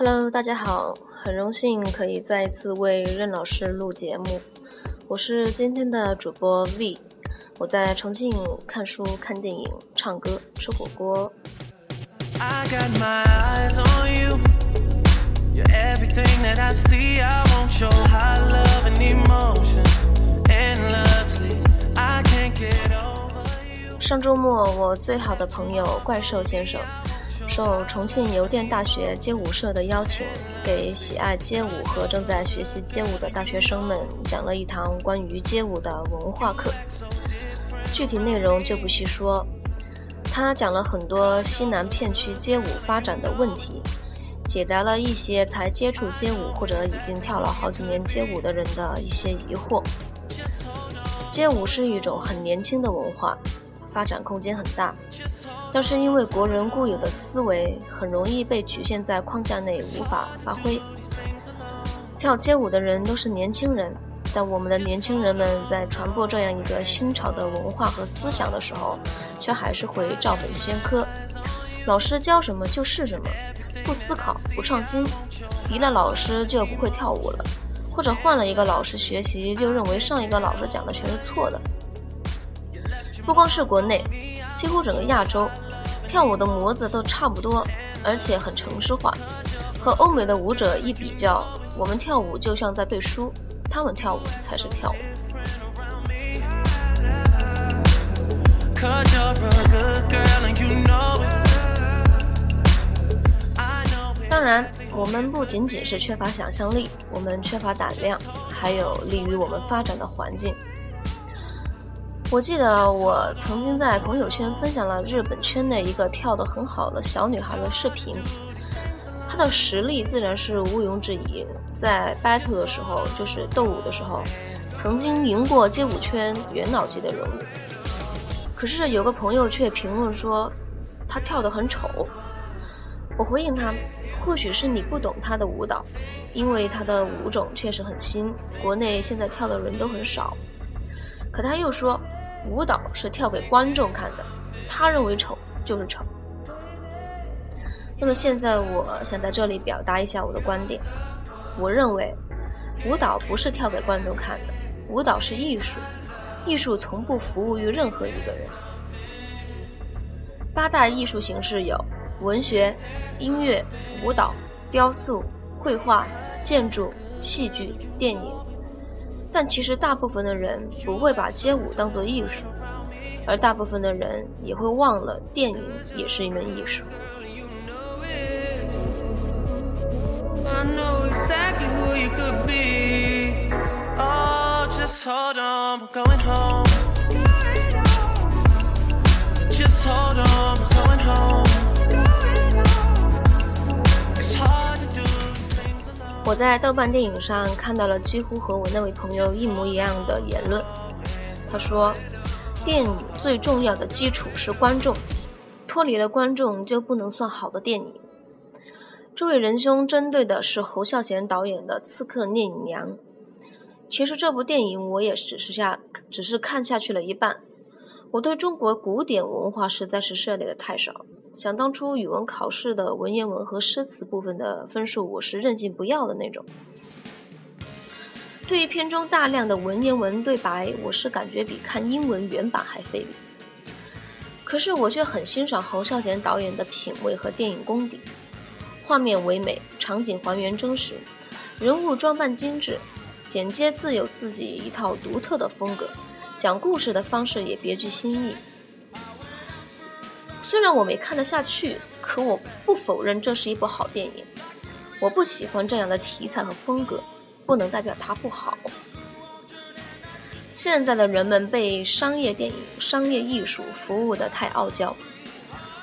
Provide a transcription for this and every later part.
Hello，大家好，很荣幸可以再一次为任老师录节目，我是今天的主播 V，我在重庆看书、看电影、唱歌、吃火锅。上周末，我最好的朋友怪兽先生。受重庆邮电大学街舞社的邀请，给喜爱街舞和正在学习街舞的大学生们讲了一堂关于街舞的文化课。具体内容就不细说。他讲了很多西南片区街舞发展的问题，解答了一些才接触街舞或者已经跳了好几年街舞的人的一些疑惑。街舞是一种很年轻的文化。发展空间很大，但是因为国人固有的思维很容易被局限在框架内，无法发挥。跳街舞的人都是年轻人，但我们的年轻人们在传播这样一个新潮的文化和思想的时候，却还是会照本宣科。老师教什么就是什么，不思考，不创新，离了老师就不会跳舞了，或者换了一个老师学习，就认为上一个老师讲的全是错的。不光是国内，几乎整个亚洲，跳舞的模子都差不多，而且很程式化。和欧美的舞者一比较，我们跳舞就像在背书，他们跳舞才是跳舞。当然，我们不仅仅是缺乏想象力，我们缺乏胆量，还有利于我们发展的环境。我记得我曾经在朋友圈分享了日本圈内一个跳得很好的小女孩的视频，她的实力自然是毋庸置疑，在 battle 的时候，就是斗舞的时候，曾经赢过街舞圈元老级的人物。可是有个朋友却评论说她跳得很丑。我回应他，或许是你不懂她的舞蹈，因为她的舞种确实很新，国内现在跳的人都很少。可他又说。舞蹈是跳给观众看的，他认为丑就是丑。那么现在，我想在这里表达一下我的观点。我认为，舞蹈不是跳给观众看的，舞蹈是艺术，艺术从不服务于任何一个人。八大艺术形式有文学、音乐、舞蹈、雕塑、绘画、建筑、戏剧、电影。但其实，大部分的人不会把街舞当做艺术，而大部分的人也会忘了电影也是一门艺术。我在豆瓣电影上看到了几乎和我那位朋友一模一样的言论。他说，电影最重要的基础是观众，脱离了观众就不能算好的电影。这位仁兄针对的是侯孝贤导演的《刺客聂隐娘》。其实这部电影我也只是下，只是看下去了一半。我对中国古典文化实在是涉猎的太少。想当初语文考试的文言文和诗词部分的分数，我是任性不要的那种。对于片中大量的文言文对白，我是感觉比看英文原版还费力。可是我却很欣赏侯孝贤导演的品味和电影功底，画面唯美，场景还原真实，人物装扮精致，剪接自有自己一套独特的风格，讲故事的方式也别具新意。虽然我没看得下去，可我不否认这是一部好电影。我不喜欢这样的题材和风格，不能代表它不好。现在的人们被商业电影、商业艺术服务的太傲娇，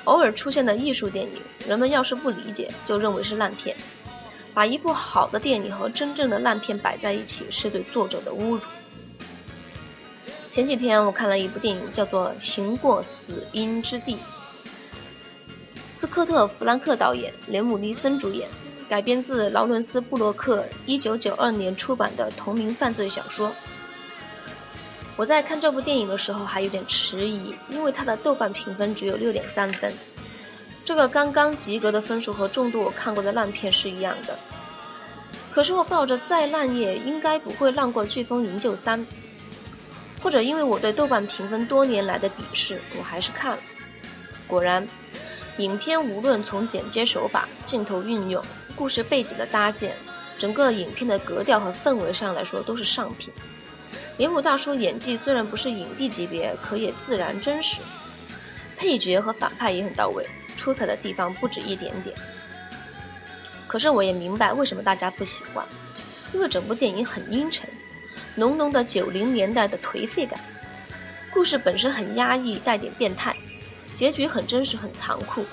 偶尔出现的艺术电影，人们要是不理解，就认为是烂片。把一部好的电影和真正的烂片摆在一起，是对作者的侮辱。前几天我看了一部电影，叫做《行过死荫之地》。斯科特·弗兰克导演，雷姆·尼森主演，改编自劳伦斯·布洛克1992年出版的同名犯罪小说。我在看这部电影的时候还有点迟疑，因为它的豆瓣评分只有6.3分。这个刚刚及格的分数和众多我看过的烂片是一样的。可是我抱着再烂也应该不会烂过《飓风营救三》，或者因为我对豆瓣评分多年来的鄙视，我还是看了。果然，影片无论从剪接手法、镜头运用、故事背景的搭建，整个影片的格调和氛围上来说都是上品。铃木大叔演技虽然不是影帝级别，可也自然真实。配角和反派也很到位，出彩的地方不止一点点。可是我也明白为什么大家不喜欢，因为整部电影很阴沉，浓浓的九零年代的颓废感。故事本身很压抑，带点变态，结局很真实，很残酷。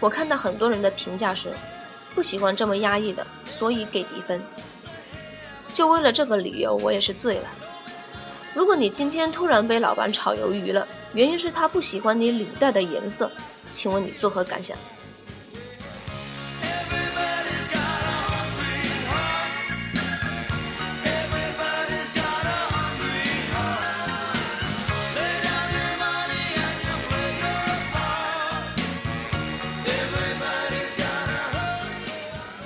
我看到很多人的评价是，不喜欢这么压抑的，所以给低分。就为了这个理由，我也是醉了。如果你今天突然被老板炒鱿鱼了，原因是他不喜欢你领带的颜色，请问你作何感想？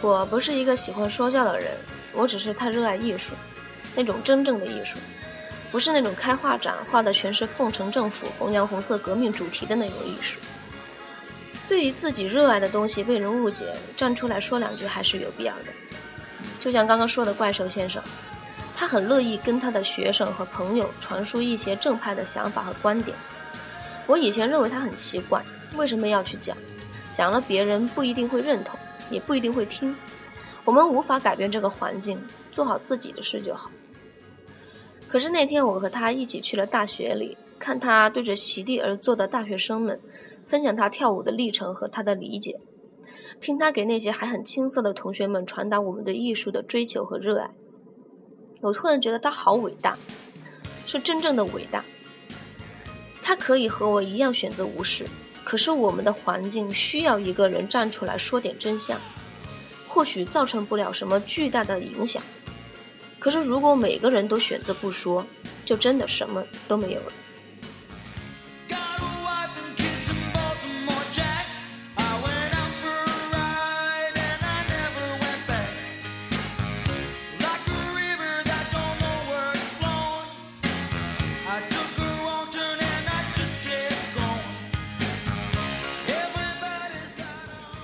我不是一个喜欢说教的人。我只是太热爱艺术，那种真正的艺术，不是那种开画展画的全是奉承政府、弘扬红色革命主题的那种艺术。对于自己热爱的东西被人误解，站出来说两句还是有必要的。就像刚刚说的怪兽先生，他很乐意跟他的学生和朋友传输一些正派的想法和观点。我以前认为他很奇怪，为什么要去讲？讲了别人不一定会认同，也不一定会听。我们无法改变这个环境，做好自己的事就好。可是那天我和他一起去了大学里，看他对着席地而坐的大学生们分享他跳舞的历程和他的理解，听他给那些还很青涩的同学们传达我们对艺术的追求和热爱。我突然觉得他好伟大，是真正的伟大。他可以和我一样选择无视，可是我们的环境需要一个人站出来说点真相。或许造成不了什么巨大的影响，可是如果每个人都选择不说，就真的什么都没有了。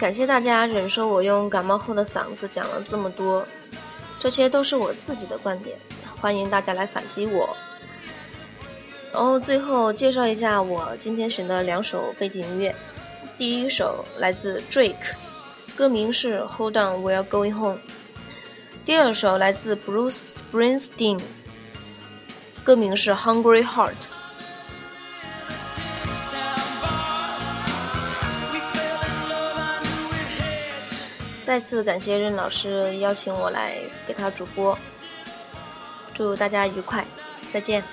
感谢大家忍受我用感冒后的嗓子讲了这么多，这些都是我自己的观点，欢迎大家来反击我。然后最后介绍一下我今天选的两首背景音乐，第一首来自 Drake，歌名是 Hold On We're Going Home；第二首来自 Bruce Springsteen，歌名是 Hungry Heart。再次感谢任老师邀请我来给他主播，祝大家愉快，再见。